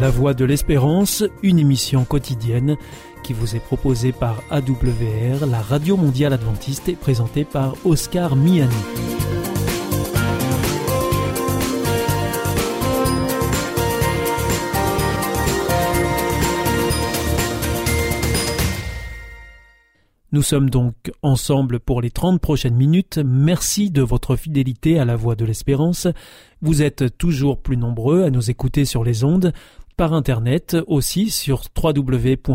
La Voix de l'Espérance, une émission quotidienne qui vous est proposée par AWR, la Radio Mondiale Adventiste et présentée par Oscar Miani. Nous sommes donc ensemble pour les 30 prochaines minutes. Merci de votre fidélité à la voix de l'espérance. Vous êtes toujours plus nombreux à nous écouter sur les ondes, par internet aussi sur www.awr.org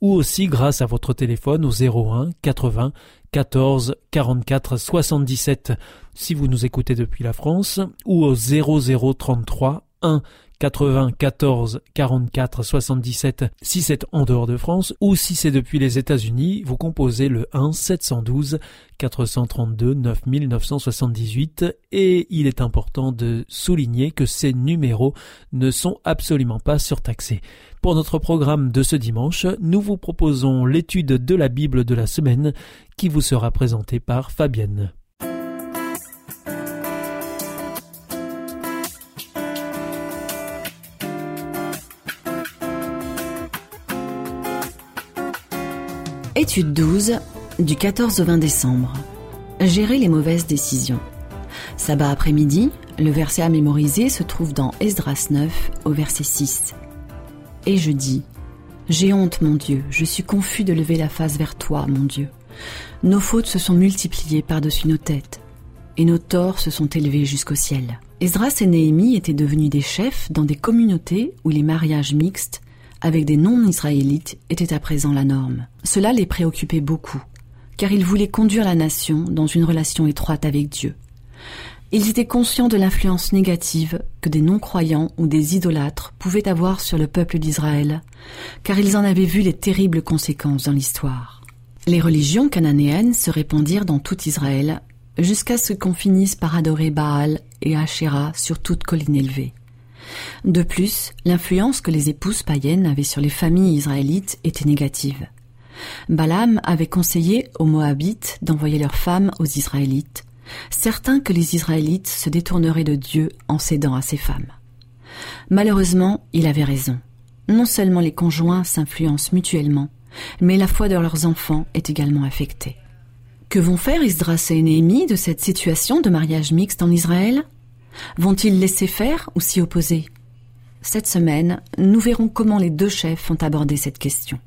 ou aussi grâce à votre téléphone au 01 80 14 44 77 si vous nous écoutez depuis la France ou au 0033 1 94 44 77 si c'est en dehors de France ou si c'est depuis les États-Unis, vous composez le 1 712 432 9978 et il est important de souligner que ces numéros ne sont absolument pas surtaxés. Pour notre programme de ce dimanche, nous vous proposons l'étude de la Bible de la semaine qui vous sera présentée par Fabienne. Étude 12 du 14 au 20 décembre. Gérer les mauvaises décisions. Sabbat après-midi, le verset à mémoriser se trouve dans Esdras 9 au verset 6. Et je dis, J'ai honte mon Dieu, je suis confus de lever la face vers toi mon Dieu. Nos fautes se sont multipliées par-dessus nos têtes, et nos torts se sont élevés jusqu'au ciel. Esdras et Néhémie étaient devenus des chefs dans des communautés où les mariages mixtes avec des non-israélites était à présent la norme. Cela les préoccupait beaucoup, car ils voulaient conduire la nation dans une relation étroite avec Dieu. Ils étaient conscients de l'influence négative que des non-croyants ou des idolâtres pouvaient avoir sur le peuple d'Israël, car ils en avaient vu les terribles conséquences dans l'histoire. Les religions cananéennes se répandirent dans tout Israël, jusqu'à ce qu'on finisse par adorer Baal et Asherah sur toute colline élevée. De plus, l'influence que les épouses païennes avaient sur les familles israélites était négative. Balaam avait conseillé aux Moabites d'envoyer leurs femmes aux Israélites, certain que les Israélites se détourneraient de Dieu en cédant à ces femmes. Malheureusement, il avait raison. Non seulement les conjoints s'influencent mutuellement, mais la foi de leurs enfants est également affectée. Que vont faire Isdras et Néhémie de cette situation de mariage mixte en Israël? Vont-ils laisser faire ou s'y opposer? Cette semaine, nous verrons comment les deux chefs ont abordé cette question.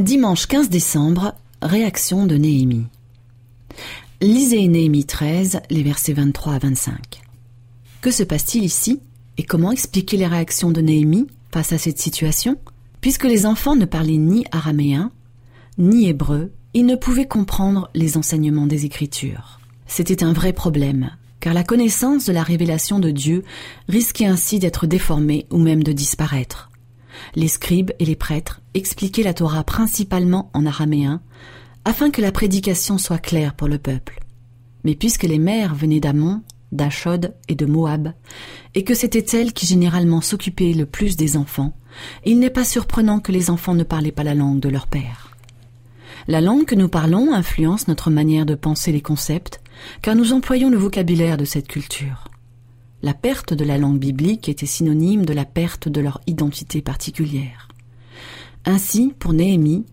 Dimanche 15 décembre, réaction de Néhémie. Lisez Néhémie 13, les versets 23 à 25. Que se passe-t-il ici et comment expliquer les réactions de Néhémie face à cette situation? Puisque les enfants ne parlaient ni araméen, ni hébreu, ils ne pouvaient comprendre les enseignements des Écritures. C'était un vrai problème, car la connaissance de la révélation de Dieu risquait ainsi d'être déformée ou même de disparaître. Les scribes et les prêtres expliquaient la Torah principalement en araméen, afin que la prédication soit claire pour le peuple. Mais puisque les mères venaient d'Amon, d'Achod et de Moab, et que c'était elles qui généralement s'occupaient le plus des enfants, il n'est pas surprenant que les enfants ne parlaient pas la langue de leur père. La langue que nous parlons influence notre manière de penser les concepts, car nous employons le vocabulaire de cette culture. La perte de la langue biblique était synonyme de la perte de leur identité particulière. Ainsi, pour Néhémie,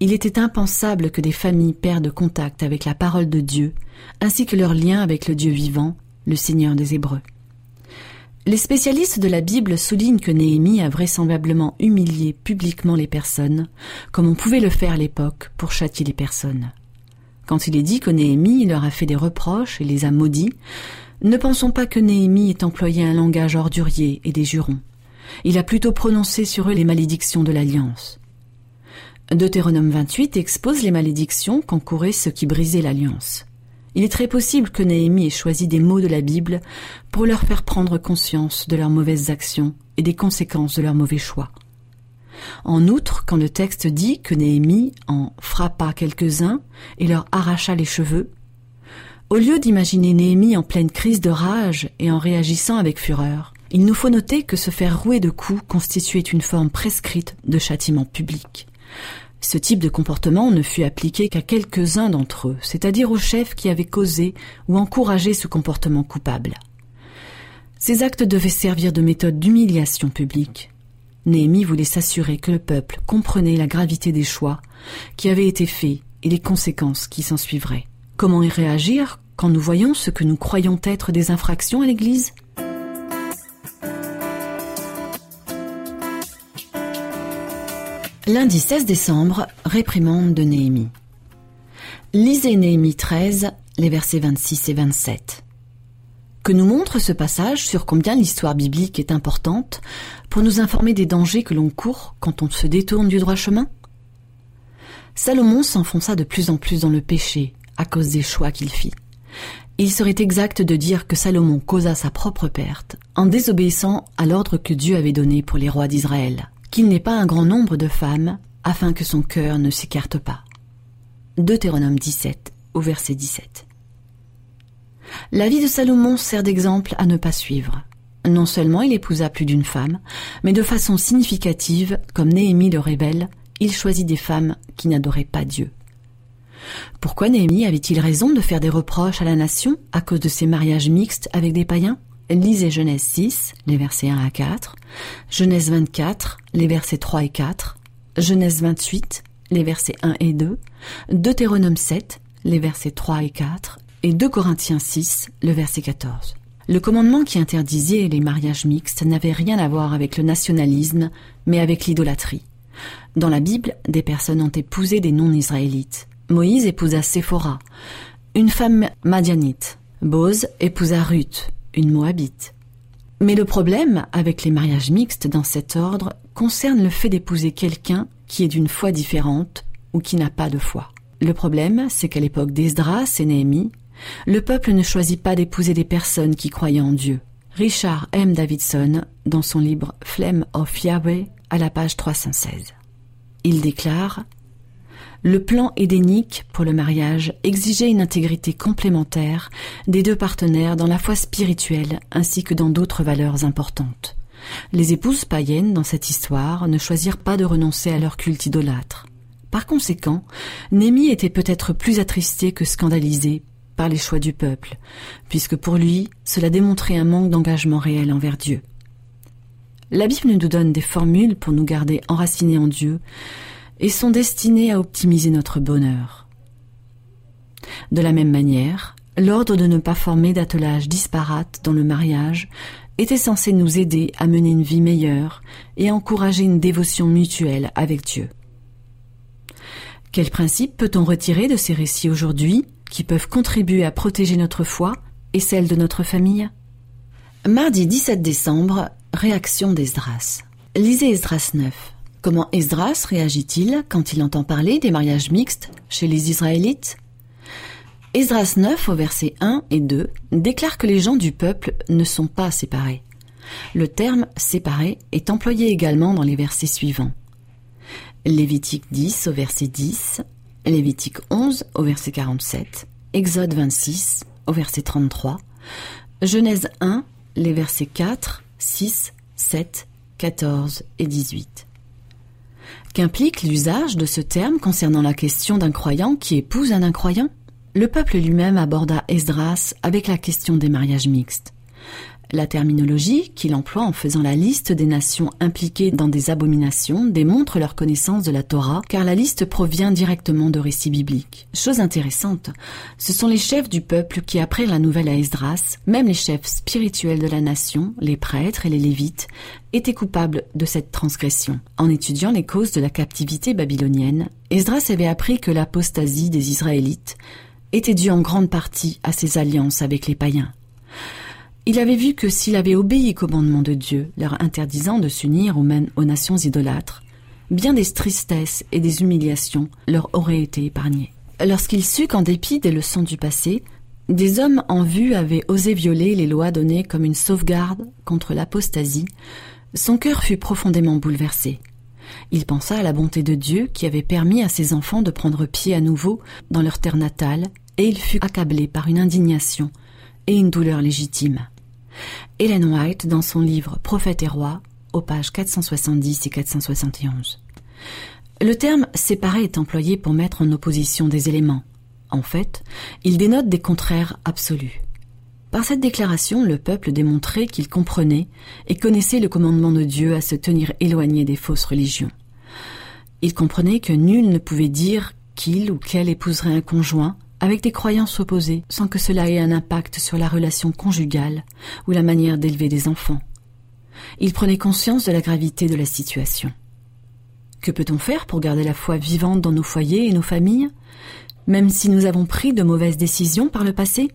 il était impensable que des familles perdent contact avec la parole de Dieu, ainsi que leur lien avec le Dieu vivant, le Seigneur des Hébreux. Les spécialistes de la Bible soulignent que Néhémie a vraisemblablement humilié publiquement les personnes, comme on pouvait le faire à l'époque pour châtier les personnes. Quand il est dit que Néhémie leur a fait des reproches et les a maudits, ne pensons pas que Néhémie ait employé un langage ordurier et des jurons. Il a plutôt prononcé sur eux les malédictions de l'alliance. Deutéronome 28 expose les malédictions qu'encouraient ceux qui brisaient l'alliance. Il est très possible que Néhémie ait choisi des mots de la Bible pour leur faire prendre conscience de leurs mauvaises actions et des conséquences de leurs mauvais choix. En outre, quand le texte dit que Néhémie en frappa quelques-uns et leur arracha les cheveux, au lieu d'imaginer Néhémie en pleine crise de rage et en réagissant avec fureur, il nous faut noter que se faire rouer de coups constituait une forme prescrite de châtiment public. Ce type de comportement ne fut appliqué qu'à quelques-uns d'entre eux, c'est-à-dire aux chefs qui avaient causé ou encouragé ce comportement coupable. Ces actes devaient servir de méthode d'humiliation publique. Néhémie voulait s'assurer que le peuple comprenait la gravité des choix qui avaient été faits et les conséquences qui s'en suivraient. Comment y réagir quand nous voyons ce que nous croyons être des infractions à l'Église? Lundi 16 décembre, réprimande de Néhémie. Lisez Néhémie 13, les versets 26 et 27. Que nous montre ce passage sur combien l'histoire biblique est importante pour nous informer des dangers que l'on court quand on se détourne du droit chemin? Salomon s'enfonça de plus en plus dans le péché à cause des choix qu'il fit. Il serait exact de dire que Salomon causa sa propre perte en désobéissant à l'ordre que Dieu avait donné pour les rois d'Israël qu'il n'ait pas un grand nombre de femmes, afin que son cœur ne s'écarte pas. Deutéronome 17, au verset 17. La vie de Salomon sert d'exemple à ne pas suivre. Non seulement il épousa plus d'une femme, mais de façon significative, comme Néhémie le révèle, il choisit des femmes qui n'adoraient pas Dieu. Pourquoi Néhémie avait-il raison de faire des reproches à la nation à cause de ses mariages mixtes avec des païens? Lisez Genèse 6, les versets 1 à 4, Genèse 24, les versets 3 et 4, Genèse 28, les versets 1 et 2, Deutéronome 7, les versets 3 et 4, et 2 Corinthiens 6, le verset 14. Le commandement qui interdisait les mariages mixtes n'avait rien à voir avec le nationalisme, mais avec l'idolâtrie. Dans la Bible, des personnes ont épousé des non-israélites. Moïse épousa Séphora, une femme madianite. Boz épousa Ruth, une Moabite. Mais le problème avec les mariages mixtes dans cet ordre concerne le fait d'épouser quelqu'un qui est d'une foi différente ou qui n'a pas de foi. Le problème, c'est qu'à l'époque d'Esdras et Néhémie, le peuple ne choisit pas d'épouser des personnes qui croyaient en Dieu. Richard M. Davidson, dans son livre Flame of Yahweh, à la page 316. Il déclare le plan édénique pour le mariage exigeait une intégrité complémentaire des deux partenaires dans la foi spirituelle ainsi que dans d'autres valeurs importantes. Les épouses païennes dans cette histoire ne choisirent pas de renoncer à leur culte idolâtre. Par conséquent, Némi était peut-être plus attristé que scandalisé par les choix du peuple, puisque pour lui, cela démontrait un manque d'engagement réel envers Dieu. La Bible nous donne des formules pour nous garder enracinés en Dieu, et sont destinés à optimiser notre bonheur. De la même manière, l'ordre de ne pas former d'attelage disparate dans le mariage était censé nous aider à mener une vie meilleure et à encourager une dévotion mutuelle avec Dieu. Quel principe peut-on retirer de ces récits aujourd'hui? Qui peuvent contribuer à protéger notre foi et celle de notre famille Mardi 17 décembre, réaction d'Esdras. Lisez Esdras 9. Comment Esdras réagit-il quand il entend parler des mariages mixtes chez les Israélites? Esdras 9 au verset 1 et 2 déclare que les gens du peuple ne sont pas séparés. Le terme séparé est employé également dans les versets suivants. Lévitique 10 au verset 10, Lévitique 11 au verset 47, Exode 26 au verset 33, Genèse 1 les versets 4, 6, 7, 14 et 18. Qu'implique l'usage de ce terme concernant la question d'un croyant qui épouse un incroyant? Le peuple lui-même aborda Esdras avec la question des mariages mixtes. La terminologie qu'il emploie en faisant la liste des nations impliquées dans des abominations démontre leur connaissance de la Torah, car la liste provient directement de récits bibliques. Chose intéressante, ce sont les chefs du peuple qui apprirent la nouvelle à Esdras, même les chefs spirituels de la nation, les prêtres et les lévites, étaient coupables de cette transgression. En étudiant les causes de la captivité babylonienne, Esdras avait appris que l'apostasie des Israélites était due en grande partie à ses alliances avec les païens. Il avait vu que s'il avait obéi au commandement de Dieu, leur interdisant de s'unir aux, aux nations idolâtres, bien des tristesses et des humiliations leur auraient été épargnées. Lorsqu'il sut qu'en dépit des leçons du passé, des hommes en vue avaient osé violer les lois données comme une sauvegarde contre l'apostasie, son cœur fut profondément bouleversé. Il pensa à la bonté de Dieu qui avait permis à ses enfants de prendre pied à nouveau dans leur terre natale, et il fut accablé par une indignation et une douleur légitime. Helen White dans son livre Prophète et roi, aux pages 470 et 471. Le terme séparé est employé pour mettre en opposition des éléments. En fait, il dénote des contraires absolus. Par cette déclaration, le peuple démontrait qu'il comprenait et connaissait le commandement de Dieu à se tenir éloigné des fausses religions. Il comprenait que nul ne pouvait dire qu'il ou qu'elle épouserait un conjoint avec des croyances opposées sans que cela ait un impact sur la relation conjugale ou la manière d'élever des enfants. Il prenait conscience de la gravité de la situation. Que peut-on faire pour garder la foi vivante dans nos foyers et nos familles, même si nous avons pris de mauvaises décisions par le passé?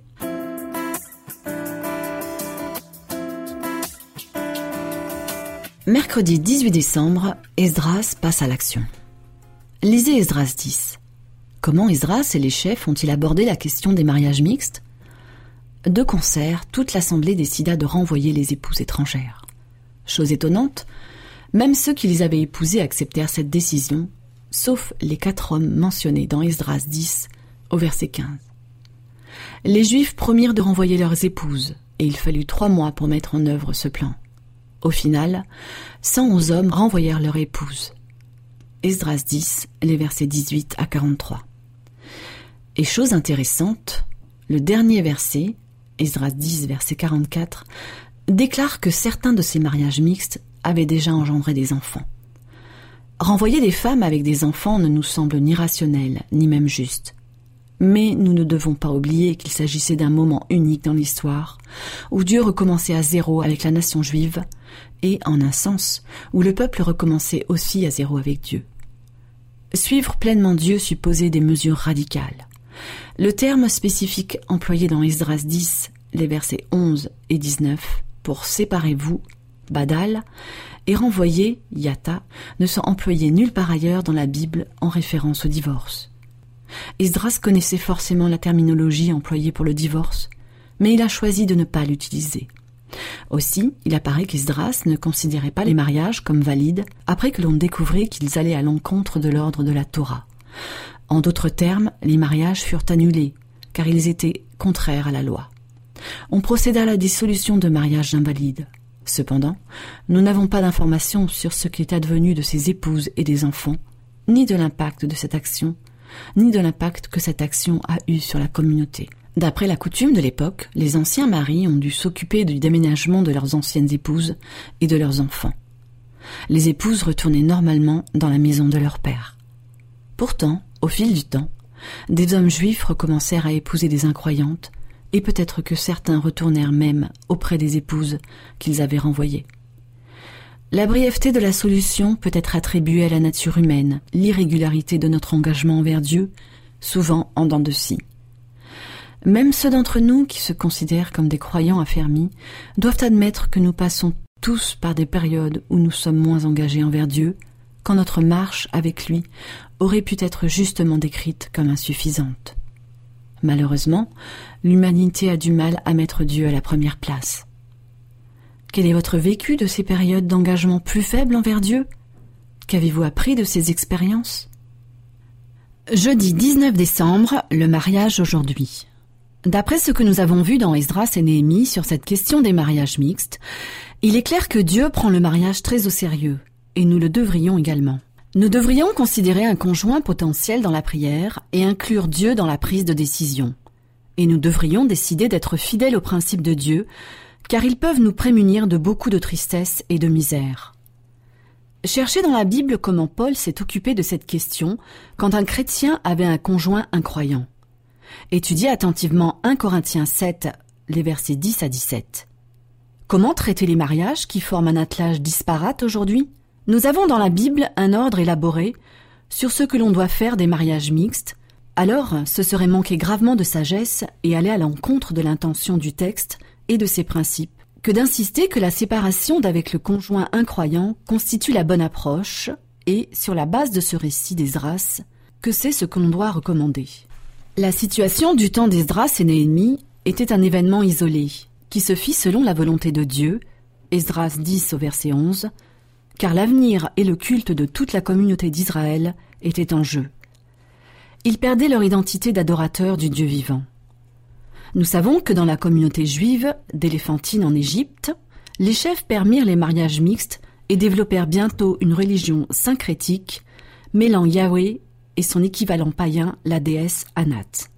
Mercredi 18 décembre, Esdras passe à l'action. Lisez Esdras 10. Comment Esdras et les chefs ont-ils abordé la question des mariages mixtes? De concert, toute l'assemblée décida de renvoyer les épouses étrangères. Chose étonnante, même ceux qui les avaient épousées acceptèrent cette décision, sauf les quatre hommes mentionnés dans Esdras 10 au verset 15. Les Juifs promirent de renvoyer leurs épouses, et il fallut trois mois pour mettre en œuvre ce plan. Au final, 111 hommes renvoyèrent leurs épouses. Esdras 10, les versets 18 à 43. Et chose intéressante, le dernier verset, Esdras 10, verset 44, déclare que certains de ces mariages mixtes avaient déjà engendré des enfants. Renvoyer des femmes avec des enfants ne nous semble ni rationnel, ni même juste. Mais nous ne devons pas oublier qu'il s'agissait d'un moment unique dans l'histoire, où Dieu recommençait à zéro avec la nation juive, et, en un sens, où le peuple recommençait aussi à zéro avec Dieu. Suivre pleinement Dieu supposait des mesures radicales. Le terme spécifique employé dans Esdras 10, les versets 11 et 19, pour séparez-vous, badal, et renvoyer, yata, ne sont employés nulle part ailleurs dans la Bible en référence au divorce. Esdras connaissait forcément la terminologie employée pour le divorce, mais il a choisi de ne pas l'utiliser. Aussi, il apparaît qu'Esdras ne considérait pas les mariages comme valides après que l'on découvrait qu'ils allaient à l'encontre de l'ordre de la Torah. En d'autres termes, les mariages furent annulés, car ils étaient contraires à la loi. On procéda à la dissolution de mariages invalides. Cependant, nous n'avons pas d'informations sur ce qui est advenu de ces épouses et des enfants, ni de l'impact de cette action, ni de l'impact que cette action a eu sur la communauté. D'après la coutume de l'époque, les anciens maris ont dû s'occuper du déménagement de leurs anciennes épouses et de leurs enfants. Les épouses retournaient normalement dans la maison de leur père. Pourtant, au fil du temps, des hommes juifs recommencèrent à épouser des incroyantes, et peut-être que certains retournèrent même auprès des épouses qu'ils avaient renvoyées. La brièveté de la solution peut être attribuée à la nature humaine, l'irrégularité de notre engagement envers Dieu, souvent en dents de scie. Même ceux d'entre nous qui se considèrent comme des croyants affermis doivent admettre que nous passons tous par des périodes où nous sommes moins engagés envers Dieu, quand notre marche avec lui aurait pu être justement décrite comme insuffisante. Malheureusement, l'humanité a du mal à mettre Dieu à la première place. Quel est votre vécu de ces périodes d'engagement plus faibles envers Dieu? Qu'avez-vous appris de ces expériences? Jeudi 19 décembre, le mariage aujourd'hui. D'après ce que nous avons vu dans Esdras et Néhémie sur cette question des mariages mixtes, il est clair que Dieu prend le mariage très au sérieux, et nous le devrions également. Nous devrions considérer un conjoint potentiel dans la prière et inclure Dieu dans la prise de décision. Et nous devrions décider d'être fidèles aux principes de Dieu, car ils peuvent nous prémunir de beaucoup de tristesse et de misère. Cherchez dans la Bible comment Paul s'est occupé de cette question quand un chrétien avait un conjoint incroyant. Étudiez attentivement 1 Corinthiens 7, les versets 10 à 17. Comment traiter les mariages qui forment un attelage disparate aujourd'hui? Nous avons dans la Bible un ordre élaboré sur ce que l'on doit faire des mariages mixtes, alors ce serait manquer gravement de sagesse et aller à l'encontre de l'intention du texte et de ses principes que d'insister que la séparation d'avec le conjoint incroyant constitue la bonne approche et, sur la base de ce récit d'Esdras, que c'est ce que l'on doit recommander. La situation du temps d'Esdras et Néhémie était un événement isolé, qui se fit selon la volonté de Dieu, Esdras 10 au verset 11, car l'avenir et le culte de toute la communauté d'Israël étaient en jeu. Ils perdaient leur identité d'adorateurs du Dieu vivant. Nous savons que dans la communauté juive d'Éléphantine en Égypte, les chefs permirent les mariages mixtes et développèrent bientôt une religion syncrétique mêlant Yahweh et son équivalent païen, la déesse Anat.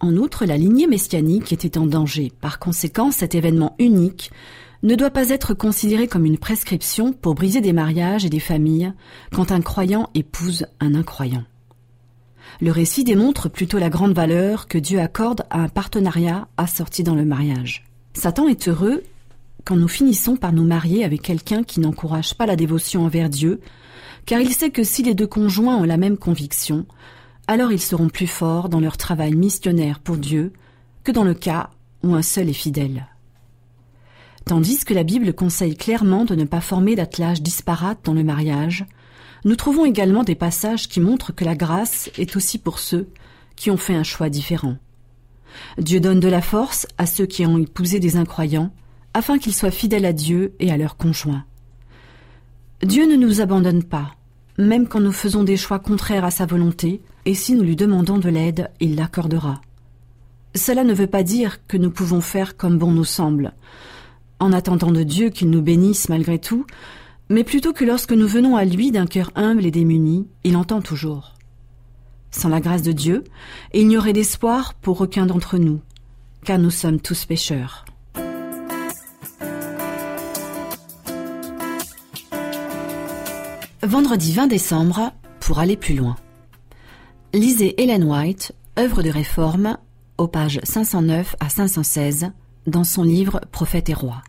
En outre, la lignée messianique était en danger. Par conséquent, cet événement unique ne doit pas être considéré comme une prescription pour briser des mariages et des familles quand un croyant épouse un incroyant. Le récit démontre plutôt la grande valeur que Dieu accorde à un partenariat assorti dans le mariage. Satan est heureux quand nous finissons par nous marier avec quelqu'un qui n'encourage pas la dévotion envers Dieu, car il sait que si les deux conjoints ont la même conviction, alors ils seront plus forts dans leur travail missionnaire pour Dieu que dans le cas où un seul est fidèle. Tandis que la Bible conseille clairement de ne pas former d'attelage disparate dans le mariage, nous trouvons également des passages qui montrent que la grâce est aussi pour ceux qui ont fait un choix différent. Dieu donne de la force à ceux qui ont épousé des incroyants, afin qu'ils soient fidèles à Dieu et à leurs conjoints. Dieu ne nous abandonne pas, même quand nous faisons des choix contraires à sa volonté, et si nous lui demandons de l'aide, il l'accordera. Cela ne veut pas dire que nous pouvons faire comme bon nous semble, en attendant de Dieu qu'il nous bénisse malgré tout, mais plutôt que lorsque nous venons à lui d'un cœur humble et démuni, il entend toujours. Sans la grâce de Dieu, il n'y aurait d'espoir pour aucun d'entre nous, car nous sommes tous pécheurs. Vendredi 20 décembre, pour aller plus loin. Lisez Ellen White, œuvre de réforme, aux pages 509 à 516, dans son livre Prophète et roi.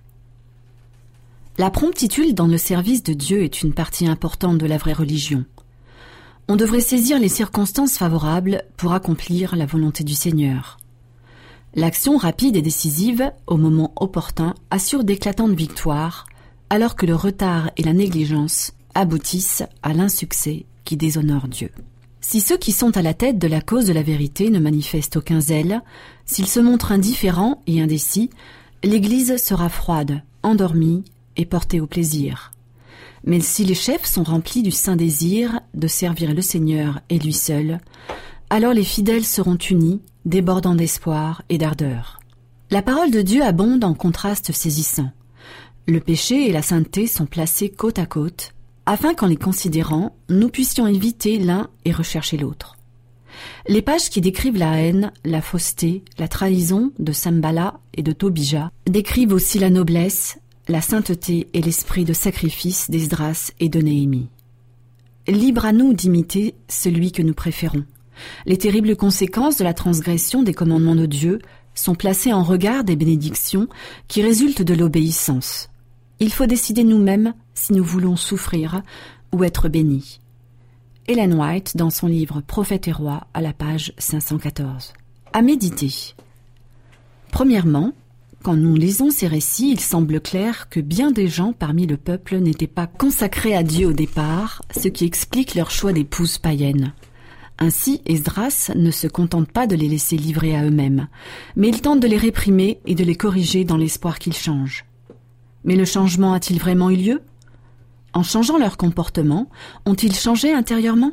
La promptitude dans le service de Dieu est une partie importante de la vraie religion. On devrait saisir les circonstances favorables pour accomplir la volonté du Seigneur. L'action rapide et décisive, au moment opportun, assure d'éclatantes victoires, alors que le retard et la négligence aboutissent à l'insuccès qui déshonore Dieu. Si ceux qui sont à la tête de la cause de la vérité ne manifestent aucun zèle, s'ils se montrent indifférents et indécis, l'Église sera froide, endormie et porté au plaisir. Mais si les chefs sont remplis du saint désir de servir le Seigneur et lui seul, alors les fidèles seront unis, débordant d'espoir et d'ardeur. La parole de Dieu abonde en contrastes saisissants. Le péché et la sainteté sont placés côte à côte, afin qu'en les considérant, nous puissions éviter l'un et rechercher l'autre. Les pages qui décrivent la haine, la fausseté, la trahison de Sambala et de Tobija décrivent aussi la noblesse, la sainteté et l'esprit de sacrifice d'Esdras et de Néhémie. Libre à nous d'imiter celui que nous préférons. Les terribles conséquences de la transgression des commandements de Dieu sont placées en regard des bénédictions qui résultent de l'obéissance. Il faut décider nous-mêmes si nous voulons souffrir ou être bénis. Helen White dans son livre Prophète et roi à la page 514. À méditer. Premièrement, quand nous lisons ces récits, il semble clair que bien des gens parmi le peuple n'étaient pas consacrés à Dieu au départ, ce qui explique leur choix d'épouses païennes. Ainsi, Esdras ne se contente pas de les laisser livrer à eux-mêmes, mais il tente de les réprimer et de les corriger dans l'espoir qu'ils changent. Mais le changement a-t-il vraiment eu lieu? En changeant leur comportement, ont-ils changé intérieurement?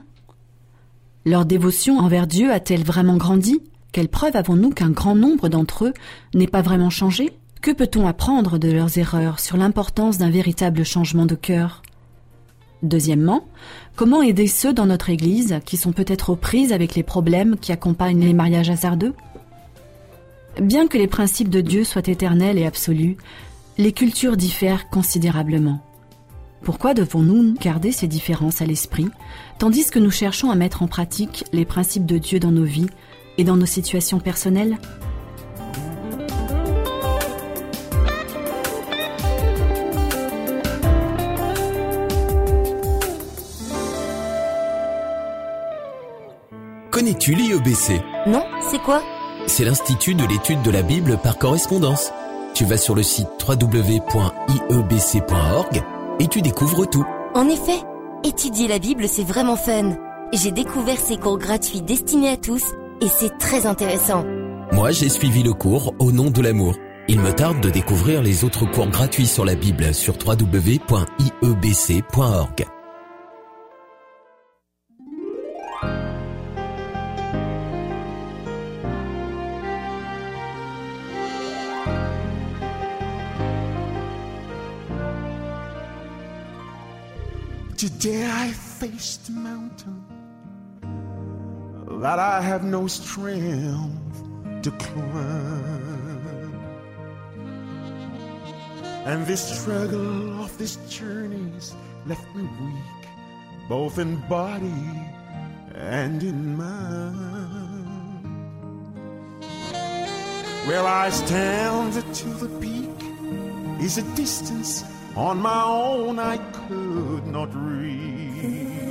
Leur dévotion envers Dieu a-t-elle vraiment grandi? Quelle preuve avons-nous qu'un grand nombre d'entre eux n'ait pas vraiment changé? Que peut-on apprendre de leurs erreurs sur l'importance d'un véritable changement de cœur? Deuxièmement, comment aider ceux dans notre Église qui sont peut-être aux prises avec les problèmes qui accompagnent les mariages hasardeux? Bien que les principes de Dieu soient éternels et absolus, les cultures diffèrent considérablement. Pourquoi devons-nous garder ces différences à l'esprit, tandis que nous cherchons à mettre en pratique les principes de Dieu dans nos vies et dans nos situations personnelles Connais-tu l'IEBC Non, c'est quoi? C'est l'Institut de l'étude de la Bible par correspondance. Tu vas sur le site www.iebc.org et tu découvres tout. En effet, étudier la Bible, c'est vraiment fun. J'ai découvert ces cours gratuits destinés à tous et c'est très intéressant. Moi, j'ai suivi le cours Au nom de l'amour. Il me tarde de découvrir les autres cours gratuits sur la Bible sur www.iebc.org. Today I faced mountain that I have no strength to climb. And this struggle of this journey's left me weak, both in body and in mind. Where I stand to the peak is a distance on my own I could not reach.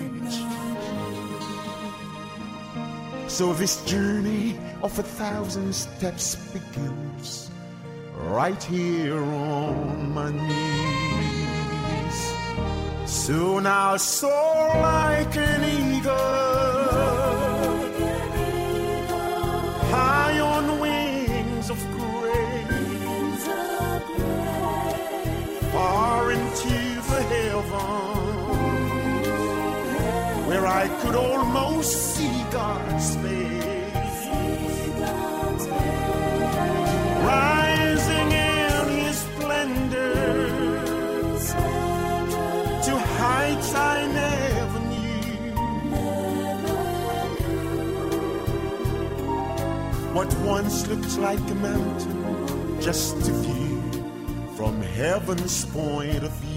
So this journey of a thousand steps begins right here on my knees. Soon I'll soar like an eagle, I could almost see God's face. Rising in His splendor to heights I never knew. What once looked like a mountain, just a view from heaven's point of view.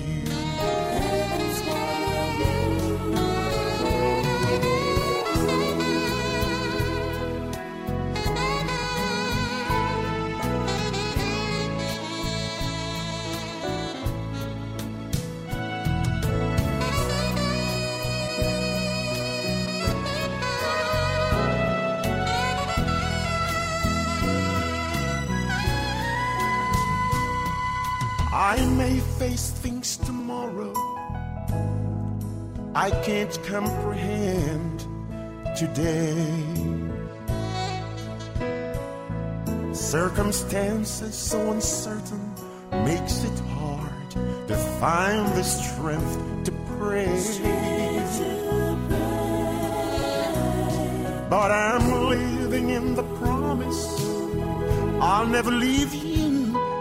I may face things tomorrow I can't comprehend today. Circumstances so uncertain makes it hard to find the strength to pray. But I'm living in the promise I'll never leave you.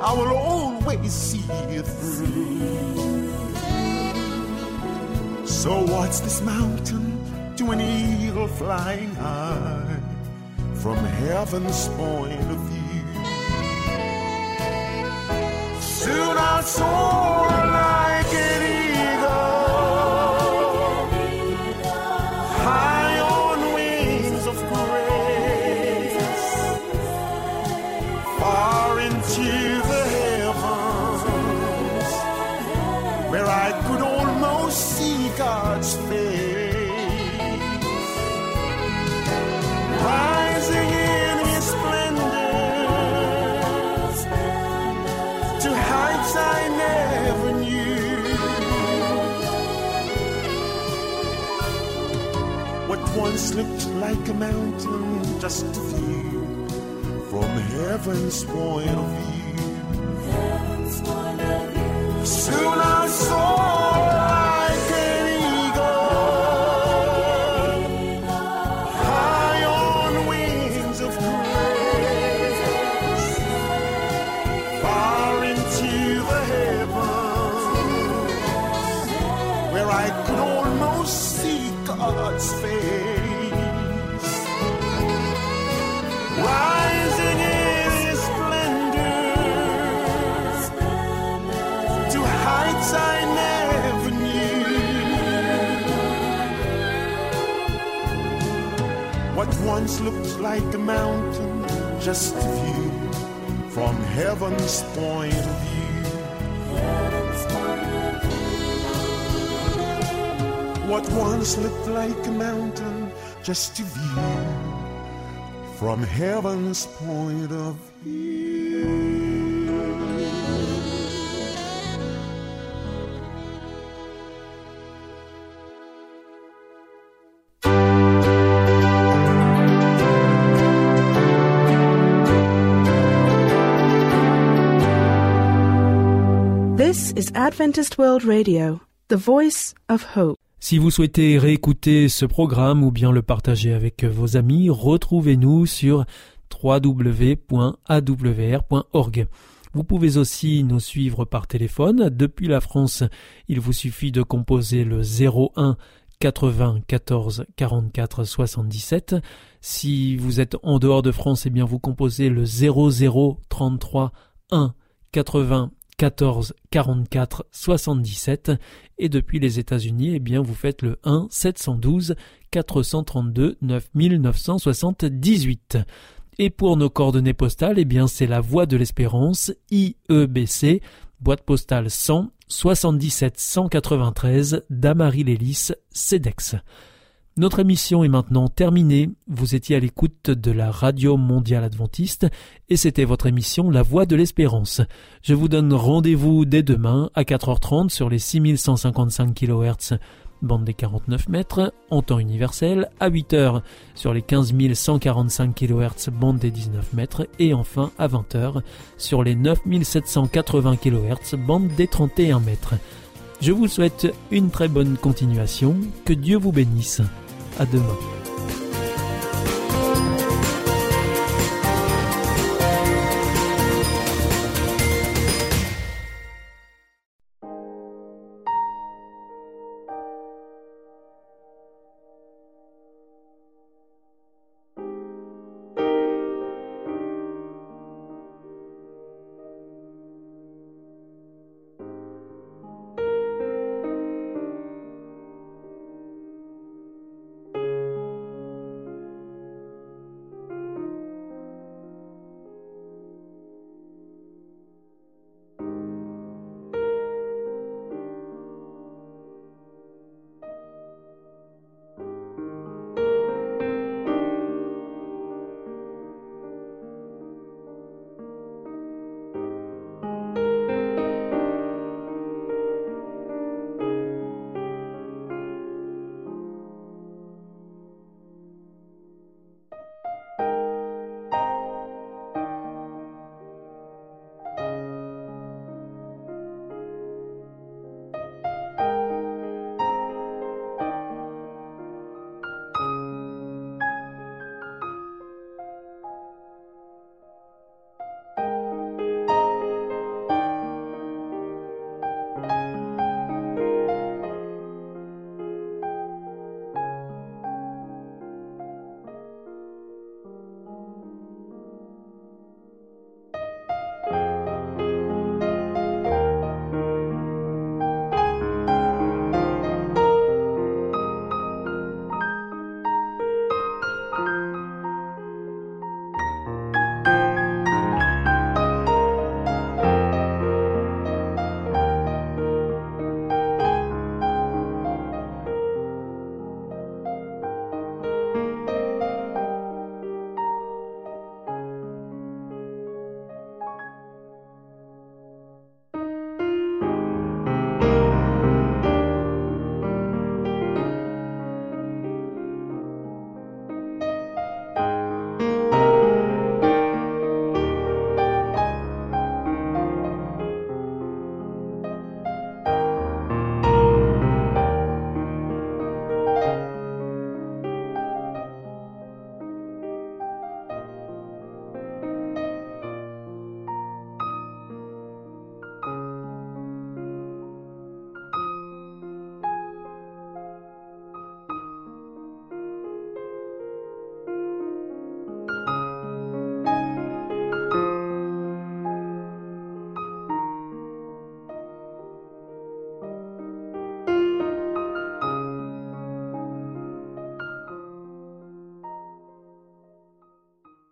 I will always see you through. So what's this mountain to an eagle flying high from heaven's point of view? Soon I'll soar where I could almost see God's face, rising in His splendor to heights I never knew. What once looked like a mountain, just a view from heaven's point of view. What once looked like a mountain, just a view from heaven's point of view. This is Adventist World Radio, the voice of hope. Si vous souhaitez réécouter ce programme ou bien le partager avec vos amis, retrouvez-nous sur www.awr.org. Vous pouvez aussi nous suivre par téléphone. Depuis la France, il vous suffit de composer le 01 80 14 44 77. Si vous êtes en dehors de France, eh bien vous composez le 00 33 1 80 14 44 77 et depuis les États-Unis, eh bien vous faites le 1 712 432 9978. Et pour nos coordonnées postales, eh bien c'est la Voie de l'Espérance, IEBC, boîte postale 100 77 193 Damary-Lélis, CEDEX. Notre émission est maintenant terminée. Vous étiez à l'écoute de la Radio Mondiale Adventiste et c'était votre émission La Voix de l'Espérance. Je vous donne rendez-vous dès demain à 4h30 sur les 6155 kHz bande des 49 mètres, en temps universel, à 8h sur les 15 145 kHz, bande des 19 mètres, et enfin à 20h sur les 9780 kHz, bande des 31 mètres. Je vous souhaite une très bonne continuation, que Dieu vous bénisse. À demain.